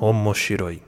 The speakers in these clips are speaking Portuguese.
Omoshiroi.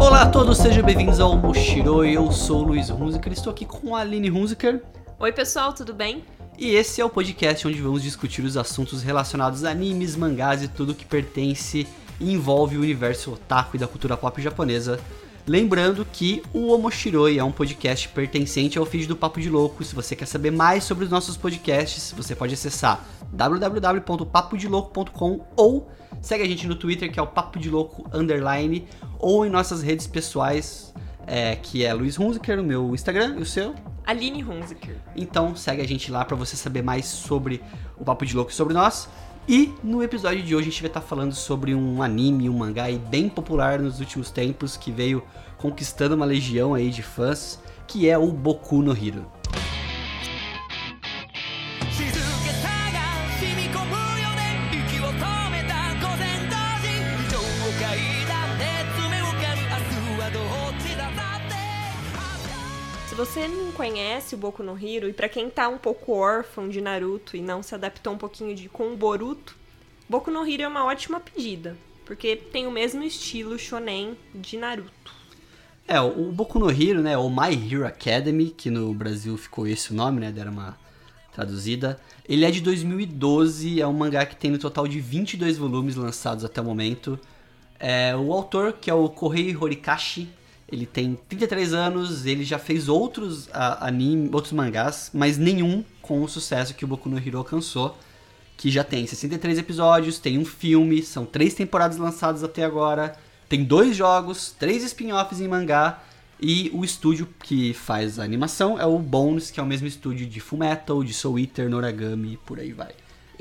Olá a todos, sejam bem-vindos ao Moshiroi. Eu sou o Luiz Hunziker, estou aqui com a Aline Hunziker. Oi, pessoal, tudo bem? E esse é o podcast onde vamos discutir os assuntos relacionados a animes, mangás e tudo que pertence e envolve o universo otaku e da cultura pop japonesa. Lembrando que o Omoshiroi é um podcast pertencente ao feed do Papo de Louco. Se você quer saber mais sobre os nossos podcasts, você pode acessar www.papodelouco.com ou segue a gente no Twitter, que é o Papo de Louco Underline, ou em nossas redes pessoais, é, que é Luiz Hunziker, o meu Instagram e o seu. Aline Hunziker. Então segue a gente lá para você saber mais sobre o Papo de Louco e sobre nós. E no episódio de hoje a gente vai estar falando sobre um anime, um mangá bem popular nos últimos tempos que veio conquistando uma legião aí de fãs, que é o Boku no Hero. Você não conhece o Boku no Hero, e pra quem tá um pouco órfão de Naruto e não se adaptou um pouquinho de com Boruto, Boku no Hero é uma ótima pedida, porque tem o mesmo estilo shonen de Naruto. É, o o Boku no Hero, né, ou My Hero Academy, que no Brasil ficou esse o nome, né, deram uma traduzida. Ele é de 2012, é um mangá que tem no total de 22 volumes lançados até o momento. É, o autor, que é o Kohei Horikashi, ele tem 33 anos, ele já fez outros a- anime, outros mangás, mas nenhum com o sucesso que o Boku no Hero alcançou, que já tem 63 episódios, tem um filme, são três temporadas lançadas até agora, tem dois jogos, três spin-offs em mangá, e o estúdio que faz a animação é o Bones, que é o mesmo estúdio de Fullmetal, de Soul Eater, Noragami por aí vai.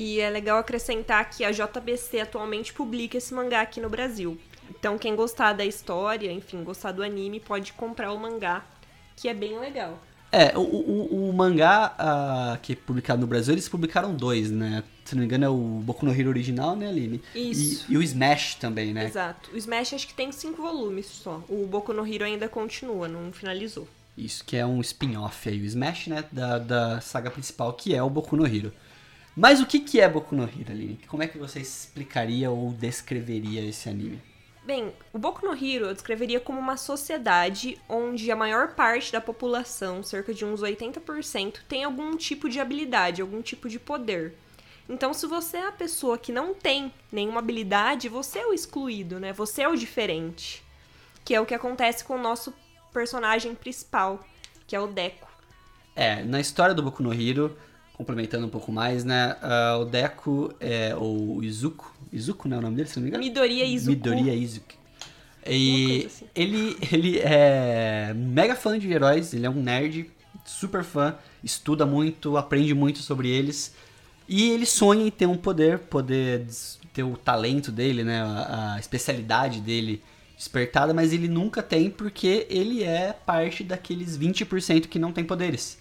E é legal acrescentar que a JBC atualmente publica esse mangá aqui no Brasil. Então quem gostar da história, enfim, gostar do anime, pode comprar o mangá, que é bem legal. É, o, o, o mangá ah, que é publicado no Brasil, eles publicaram dois, né? Se não me engano é o Boku no Hero original, né, Aline? Isso. E, e o Smash também, né? Exato. O Smash acho que tem cinco volumes só. O Boku no Hero ainda continua, não finalizou. Isso, que é um spin-off aí, o Smash, né, da, da saga principal, que é o Boku no Hero. Mas o que, que é Boku no Hero, Aline? Como é que você explicaria ou descreveria esse anime? Bem, o Boku no Hero eu descreveria como uma sociedade onde a maior parte da população, cerca de uns 80%, tem algum tipo de habilidade, algum tipo de poder. Então, se você é a pessoa que não tem nenhuma habilidade, você é o excluído, né? Você é o diferente. Que é o que acontece com o nosso personagem principal, que é o Deco. É, na história do Boku no Hero, complementando um pouco mais, né, ah, o Deku, é, ou o Izuku, Izuku não é o nome dele, se não me engano? Midoriya Izuku. Midoriya Izuku. E assim. ele, ele é mega fã de heróis, ele é um nerd, super fã, estuda muito, aprende muito sobre eles. E ele sonha em ter um poder, poder ter o talento dele, né, a, a especialidade dele despertada, mas ele nunca tem porque ele é parte daqueles 20% que não tem poderes.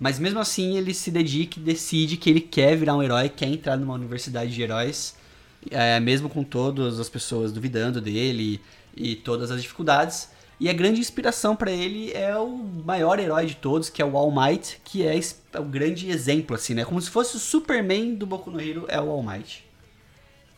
Mas mesmo assim ele se dedica e decide que ele quer virar um herói, quer entrar numa universidade de heróis, é, mesmo com todas as pessoas duvidando dele e todas as dificuldades. E a grande inspiração pra ele é o maior herói de todos, que é o All Might, que é é o grande exemplo, assim, né? Como se fosse o Superman do Boku no Hero, é o All Might.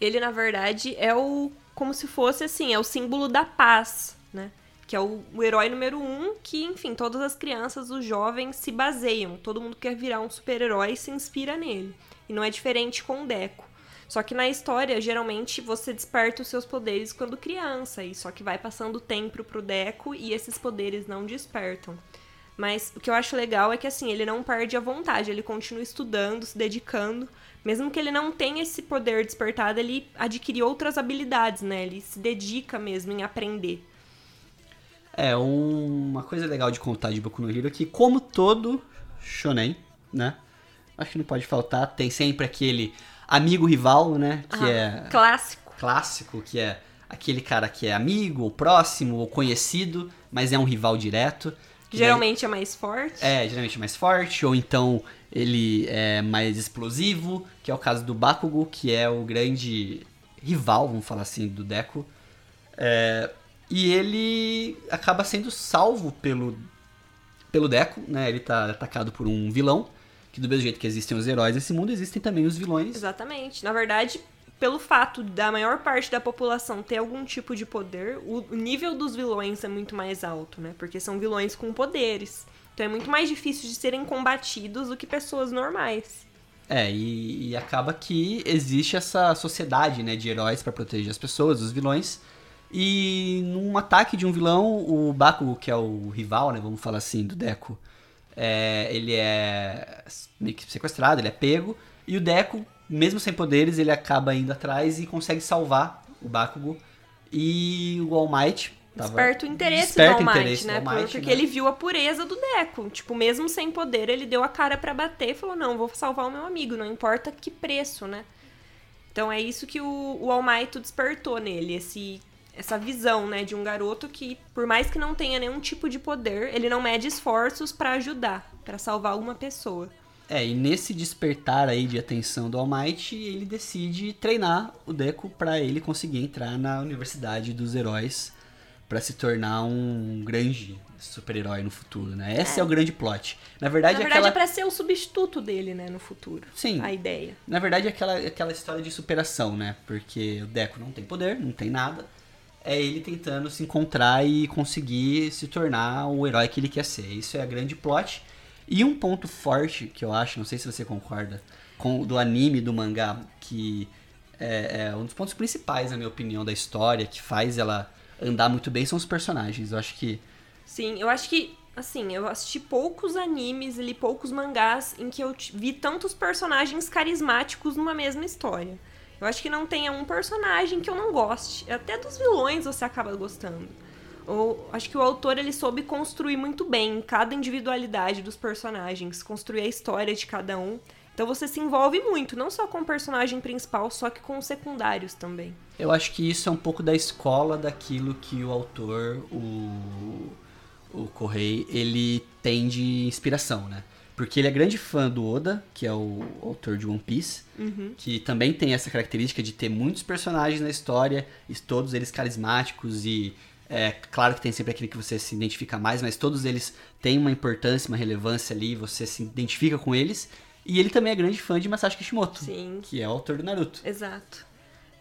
ele na verdade é o como se fosse assim, é o símbolo da paz, né? Que é o, o herói número um que, enfim, todas as crianças, os jovens se baseiam. Todo mundo quer virar um super-herói e se inspira nele. E não é diferente com o Deco. Só que na história, geralmente, você desperta os seus poderes quando criança. E só que vai passando o tempo pro Deco e esses poderes não despertam. Mas o que eu acho legal é que assim, ele não perde a vontade, ele continua estudando, se dedicando. Mesmo que ele não tenha esse poder despertado, ele adquire outras habilidades, né? Ele se dedica mesmo em aprender. É, um- uma coisa legal de contar de Boku no Hero é que, como todo shonen, né? Acho que não pode faltar, tem sempre aquele amigo rival, né? Que Ah, é Clássico. clássico, que é aquele cara que é amigo, ou próximo, ou conhecido, mas é um rival direto. Geralmente é mais forte. daí- é, geralmente mais forte, ou então ele é mais explosivo, que é o caso do Bakugo, que é o grande rival, vamos falar assim, do Deku. É, e ele acaba sendo salvo pelo pelo Deco, né? Ele tá atacado por um vilão, que do mesmo jeito que existem os heróis desse mundo, existem também os vilões. Exatamente. Na verdade, pelo fato da maior parte da população ter algum tipo de poder, o nível dos vilões é muito mais alto, né? Porque são vilões com poderes. Então é muito mais difícil de serem combatidos do que pessoas normais. É, e, e acaba que existe essa sociedade, né, de heróis pra proteger as pessoas, os vilões. E num ataque de um vilão, o Bakugo, que é o rival, né, vamos falar assim, do Deco, é, ele é meio que sequestrado, ele é pego. E o Deco, mesmo sem poderes, ele acaba indo atrás e consegue salvar o Bakugo. E o All Might... Desperta o interesse do All Might, interesse né? do All Might, Porque né? ele viu a pureza do Deco. Tipo, mesmo sem poder, ele deu a cara pra bater e falou: Não, vou salvar o meu amigo, não importa que preço, né? Então é isso que o, o All Might despertou nele, esse, essa visão, né, de um garoto que, por mais que não tenha nenhum tipo de poder, ele não mede esforços pra ajudar, pra salvar alguma pessoa. É, e nesse despertar aí de atenção do All Might, ele decide treinar o Deco pra ele conseguir entrar na Universidade dos Heróis pra se tornar um grande super-herói no futuro, né? Esse é. É. o grande plot. Na verdade, Na verdade, aquela... é pra ser o substituto dele, né, no futuro. Sim. A ideia. Na verdade, é aquela, aquela história de superação, né? Porque o Deco não tem poder, não tem nada. É ele tentando se encontrar e conseguir se tornar o herói que ele quer ser. Isso é a grande plot. E um ponto forte que eu acho, não sei se você concorda, com do anime do mangá, que é, é um dos pontos principais, na minha opinião, da história, que faz ela andar muito bem, são os personagens. Eu acho que Sim, eu acho que, assim, eu assisti poucos animes li poucos mangás em que eu vi tantos personagens carismáticos numa mesma história. Eu acho que não tem um personagem que eu não goste. Até dos vilões você acaba gostando. Ou, acho que o autor ele soube construir muito bem cada individualidade dos personagens, construir a história de cada um. Então você se envolve muito, não só com o personagem principal, só que com os secundários também. Eu acho que isso é um pouco da escola daquilo que o autor, o, o Correi, ele tem de inspiração, né? Porque ele é grande fã do Oda, que é o autor de One Piece, que também tem essa característica de ter muitos personagens na história, e todos eles carismáticos e é claro que tem sempre aquele que você se identifica mais, mas todos eles têm uma importância, uma relevância ali, você se identifica com eles. E ele também é grande fã de Masashi Kishimoto, Sim. que é o autor do Naruto. Exato.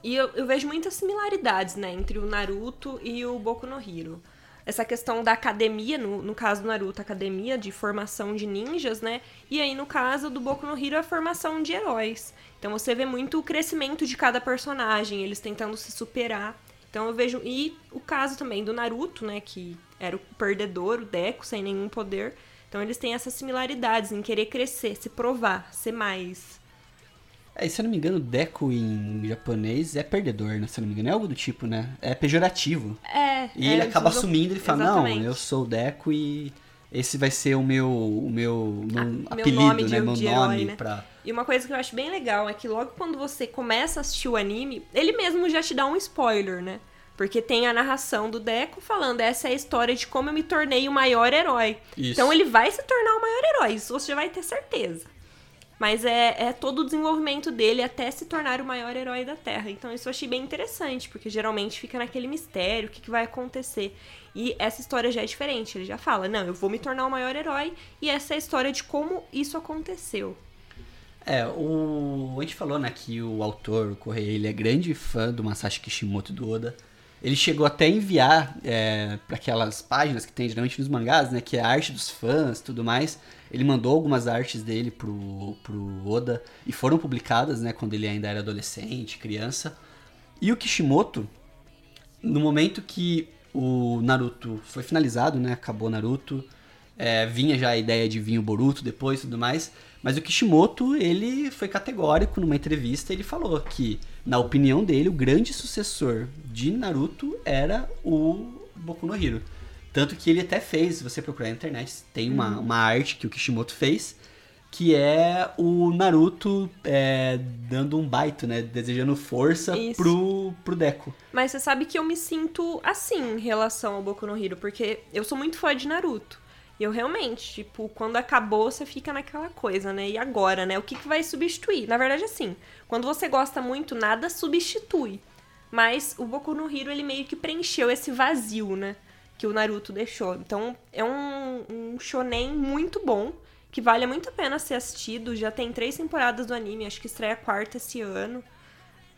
E eu, eu vejo muitas similaridades, né, entre o Naruto e o Boku no Hero. Essa questão da academia, no, no caso do Naruto, academia de formação de ninjas, né? E aí, no caso do Boku no Hero, a formação de heróis. Então você vê muito o crescimento de cada personagem, eles tentando se superar. Então eu vejo. E o caso também do Naruto, né? Que era o perdedor, o Deco, sem nenhum poder. Então eles têm essas similaridades em querer crescer, se provar, ser mais. É, se eu não me engano, Deco em japonês é perdedor, né? Se eu não me engano, é algo do tipo, né? É pejorativo. É. E é, ele acaba usam- assumindo, ele fala, Exatamente. não, eu sou o Deco e esse vai ser o meu, o meu, meu Ah, meu apelido, nome de- né? Meu nome herói, né? pra... E uma coisa que eu acho bem legal é que logo quando você começa a assistir o anime, ele mesmo já te dá um spoiler, né? Porque tem a narração do Deco falando, essa é a história de como eu me tornei o maior herói. Isso. Então ele vai se tornar o maior herói, isso você já vai ter certeza. Mas é, é todo o desenvolvimento dele até se tornar o maior herói da Terra. Então isso eu achei bem interessante, porque geralmente fica naquele mistério, o que, que vai acontecer. E essa história já é diferente, ele já fala, não, eu vou me tornar o maior herói, e essa é a história de como isso aconteceu. É, o... a gente falou, né, que o autor, o Correia, ele é grande fã do Masashi Kishimoto do Oda. Ele chegou até a enviar é, para aquelas páginas que tem geralmente nos mangás, né, que é a arte dos fãs e tudo mais. Ele mandou algumas artes dele pro, pro Oda e foram publicadas, né, quando ele ainda era adolescente, criança. E o Kishimoto, no momento que o Naruto foi finalizado, né, acabou Naruto, é, vinha já a ideia de vir o Boruto depois e tudo mais. Mas o Kishimoto, ele foi categórico numa entrevista, ele falou que, na opinião dele, o grande sucessor de Naruto era o Boku no Hero. Tanto que ele até fez, se você procurar na internet, tem uma, uma arte que o Kishimoto fez, que é o Naruto é, dando um baito, né? Desejando força Isso. pro, pro Deco. Mas você sabe que eu me sinto assim em relação ao Boku no Hero, porque eu sou muito fã de Naruto. E eu realmente, tipo, quando acabou, você fica naquela coisa, né? E agora, né? O que, que vai substituir? Na verdade, assim, quando você gosta muito, nada substitui. Mas o Boku no Hero, ele meio que preencheu esse vazio, né? que o Naruto deixou. Então, é um, um shonen muito bom, que vale muito a pena ser assistido. Já tem três temporadas do anime, acho que estreia a quarta esse ano.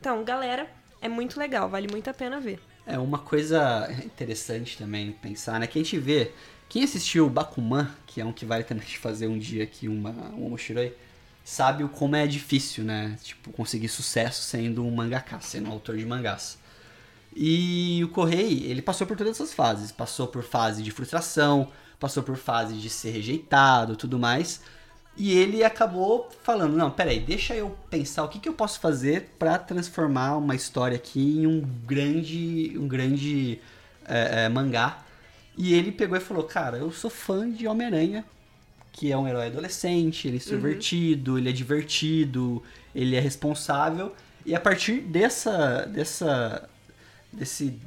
Então, galera, é muito legal, vale muito a pena ver. É uma coisa interessante também pensar, né? Que a gente vê. Quem assistiu Bakuman, que é um que vale também fazer um dia aqui, uma, um Omoshiroi, sabe como é difícil, né? Tipo, conseguir sucesso sendo um mangaka, sendo um autor de mangás. E o Correi, ele passou por todas essas fases. Passou por fase de frustração, passou por fase de ser rejeitado, tudo mais. E ele acabou falando, não, peraí, deixa eu pensar o que, que eu posso fazer para transformar uma história aqui em um grande, um grande é, é, mangá. E ele pegou e falou, cara, eu sou fã de Homem-Aranha, que é um herói adolescente, ele é extrovertido, ele é divertido, ele é responsável. E a partir dessa, dessa, desse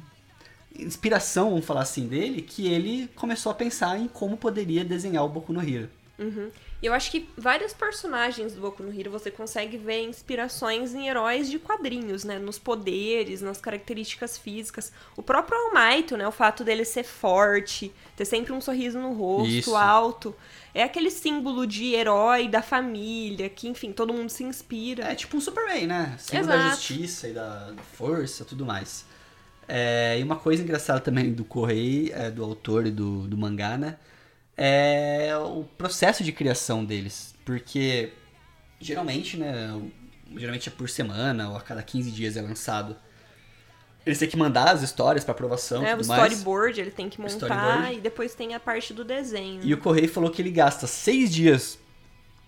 inspiração, vamos falar assim, dele, que ele começou a pensar em como poderia desenhar o Boku no Hero. Uhum. E eu acho que vários personagens do Boku no Hero você consegue ver inspirações em heróis de quadrinhos, né? Nos poderes, nas características físicas. O próprio All Might, né? O fato dele ser forte, ter sempre um sorriso no rosto, Isso. alto. É aquele símbolo de herói da família, que, enfim, todo mundo se inspira. É tipo um Superman, né? Símbolo da Exato. justiça e da da força tudo mais. É, e uma coisa engraçada também do Correio, é, do autor e do, do mangá, né? É o processo de criação deles. Porque geralmente, né? Geralmente é por semana ou a cada 15 dias é lançado. Eles têm que mandar as histórias pra aprovação É, o tudo mais. storyboard ele tem que montar Storyboard. e depois tem a parte do desenho. E o Correio falou que ele gasta seis dias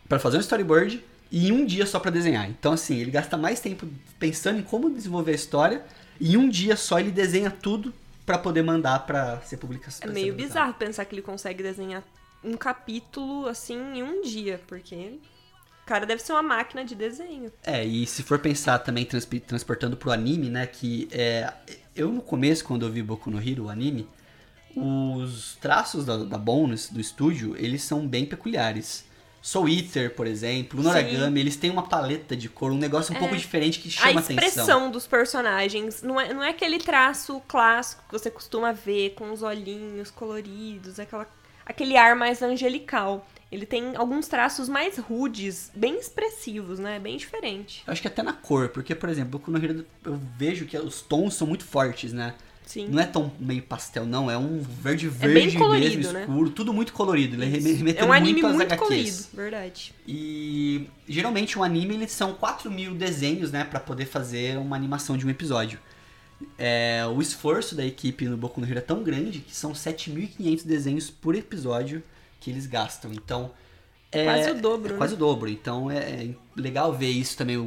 pra fazer um storyboard e um dia só pra desenhar. Então, assim, ele gasta mais tempo pensando em como desenvolver a história e um dia só ele desenha tudo pra poder mandar pra ser publicação. É meio bizarro pensar que ele consegue desenhar um capítulo assim em um dia, porque o cara deve ser uma máquina de desenho. É, e se for pensar também transportando pro anime, né, que é... Eu no começo, quando eu vi Boku no Hero, o anime, os traços da, da Bonus, do estúdio, eles são bem peculiares. Soul Eater, por exemplo, o Noragami, eles têm uma paleta de cor, um negócio um pouco diferente que a chama expressão atenção. dos personagens não é, não é aquele traço clássico que você costuma ver com os olhinhos coloridos, aquela, aquele ar mais angelical. Ele tem alguns traços mais rudes, bem expressivos, né? Bem diferente. Eu acho que até na cor, porque, por exemplo, Boku no Hero eu vejo que os tons são muito fortes, né? Sim. Não é tão meio pastel, não. É um verde É verde bem colorido, mesmo, né? escuro. Tudo muito colorido. Ele É um anime muito colorido, verdade. E geralmente um anime eles são 4 mil desenhos, né, Pra poder fazer uma animação de um episódio. É, o esforço da equipe no Boku no Hero é tão grande que são 7.500 desenhos por episódio que eles gastam. Então é Quase o dobro, é né? quase o dobro. Então é, é legal ver isso também,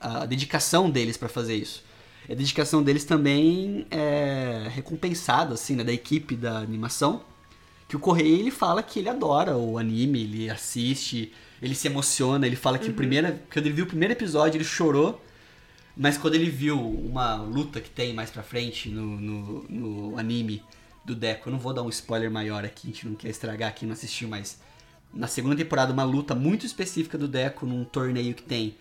a, a dedicação deles pra fazer isso. A dedicação deles também é recompensada, assim, né, da equipe da animação. Que o Correia, ele fala que ele adora o anime, ele assiste, ele se emociona, ele fala Uhum. que o primeiro, quando ele viu o primeiro episódio, ele chorou. Mas quando ele viu uma luta que tem mais pra frente no, no, no anime do Deco, eu não vou dar um spoiler maior aqui, a gente não quer estragar quem não assistiu, mas na segunda temporada uma luta muito específica do Deco num torneio que tem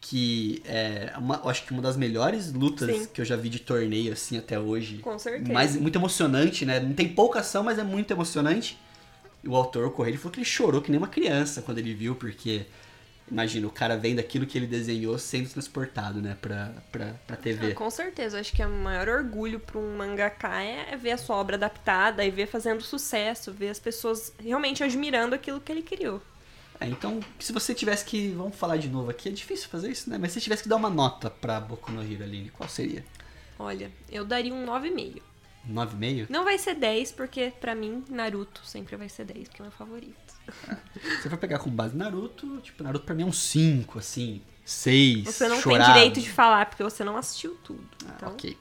que é uma, acho que uma das melhores lutas Sim. que eu já vi de torneio assim até hoje. Com certeza. Mas muito emocionante, né? Não tem pouca ação, mas é muito emocionante. E o autor, o Correia, ele falou que ele chorou que nem uma criança quando ele viu, porque imagina o cara vendo aquilo que ele desenhou sendo transportado, né, pra, pra, pra TV. Ah, com certeza, acho que o maior orgulho para um mangaka é ver a sua obra adaptada e ver fazendo sucesso, ver as pessoas realmente admirando aquilo que ele criou. É, então, se você tivesse que. Vamos falar de novo aqui, é difícil fazer isso, né? Mas se você tivesse que dar uma nota pra Boku no Hero, Aline, qual seria? Olha, eu daria um 9,5. 9,5? Não vai ser 10, porque pra mim, Naruto sempre vai ser 10, porque é meu favorito. Se for pegar com base Naruto, tipo, Naruto pra mim é um 5, assim. 6. Você não chorado. tem direito de falar, porque você não assistiu tudo. Ah, Então, ok.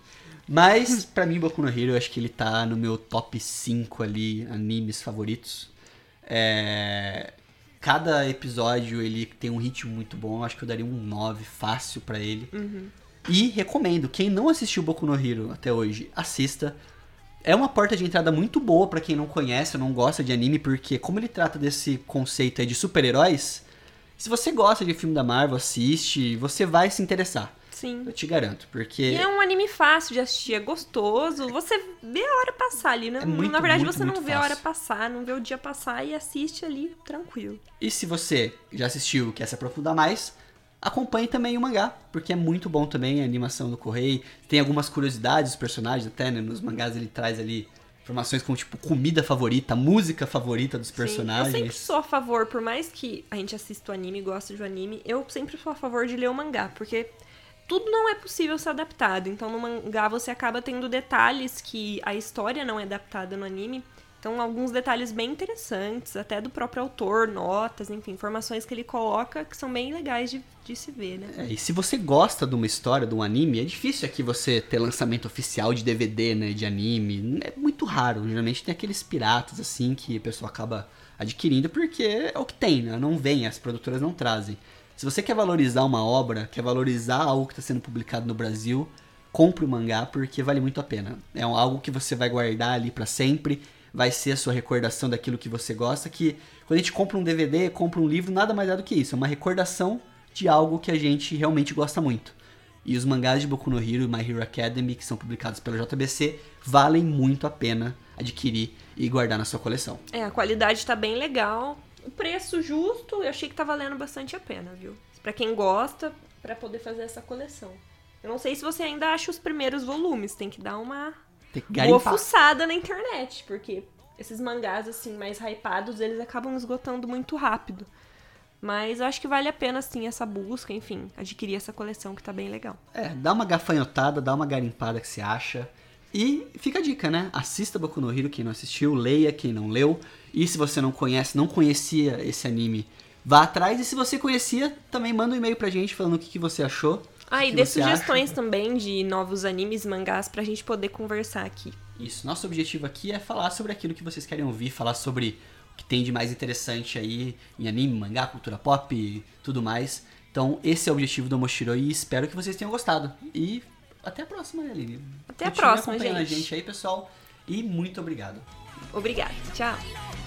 Mas, pra mim, Boku no Hero, eu acho que ele tá no meu top 5 ali, animes favoritos. É... Cada episódio, ele tem um ritmo muito bom. Acho que eu daria um 9 fácil pra ele. E recomendo, quem não assistiu Boku no Hero até hoje, assista. É uma porta de entrada muito boa pra quem não conhece ou não gosta de anime, porque como ele trata desse conceito aí de super-heróis, se você gosta de filme da Marvel, assiste, você vai se interessar. Sim. Eu te garanto, porque E é um anime fácil de assistir, é gostoso. Você vê a hora passar ali, né? É muito, Na verdade, muito, você não muito vê a hora fácil. passar, não vê o dia passar e assiste ali tranquilo. E se você já assistiu e quer se aprofundar mais, acompanhe também o mangá, porque é muito bom também a animação do Correio. Tem algumas curiosidades dos personagens, até né, nos mangás ele traz ali informações como tipo comida favorita, música favorita dos Sim, personagens. eu sempre sou a favor, por mais que a gente assista o anime e goste do anime, eu sempre sou a favor de ler o mangá, porque tudo não é possível ser adaptado. Então no mangá você acaba tendo detalhes que a história não é adaptada no anime. Então alguns detalhes bem interessantes, até do próprio autor, notas, enfim, informações que ele coloca que são bem legais de, de se ver, né? É, e se você gosta de uma história, de um anime, é difícil aqui você ter lançamento oficial de DVD, né, de anime. É muito raro. Geralmente tem aqueles piratas, assim, que a pessoa acaba adquirindo porque é o que tem, né? Não vem, as produtoras não trazem. Se você quer valorizar uma obra, quer valorizar algo que está sendo publicado no Brasil, compre o mangá porque vale muito a pena. É algo que você vai guardar ali para sempre, vai ser a sua recordação daquilo que você gosta, que quando a gente compra um DVD, compra um livro, nada mais é do que isso, é uma recordação de algo que a gente realmente gosta muito. E os mangás de Boku no Hero e My Hero Academy, que são publicados pela JBC, valem muito a pena adquirir e guardar na sua coleção. É, a qualidade tá bem legal. O preço justo, eu achei que tá valendo bastante a pena, viu? Pra quem gosta, pra poder fazer essa coleção. Eu não sei se você ainda acha os primeiros volumes, tem que dar uma Tem que boa garimpar. fuçada na internet, porque esses mangás assim mais hypados, eles acabam esgotando muito rápido. Mas eu acho que vale a pena sim essa busca, enfim, adquirir essa coleção que tá bem legal. É, dá uma gafanhotada, dá uma garimpada que você acha. E fica a dica, né? Assista Boku no Hero quem não assistiu, leia quem não leu. E se você não conhece, não conhecia esse anime, vá atrás. E se você conhecia, também manda um e-mail pra gente falando o que, que você achou. Ah, e dê sugestões também de novos animes, mangás pra gente poder conversar aqui. Isso, nosso objetivo aqui é falar sobre aquilo que vocês querem ouvir, falar sobre que tem de mais interessante aí em anime, mangá, cultura pop e tudo mais. Então, esse é o objetivo do Moshiro e espero que vocês tenham gostado. E até a próxima, né, Aline? Até a próxima, acompanhando a gente. gente aí, pessoal. E muito obrigado. Obrigada. Tchau.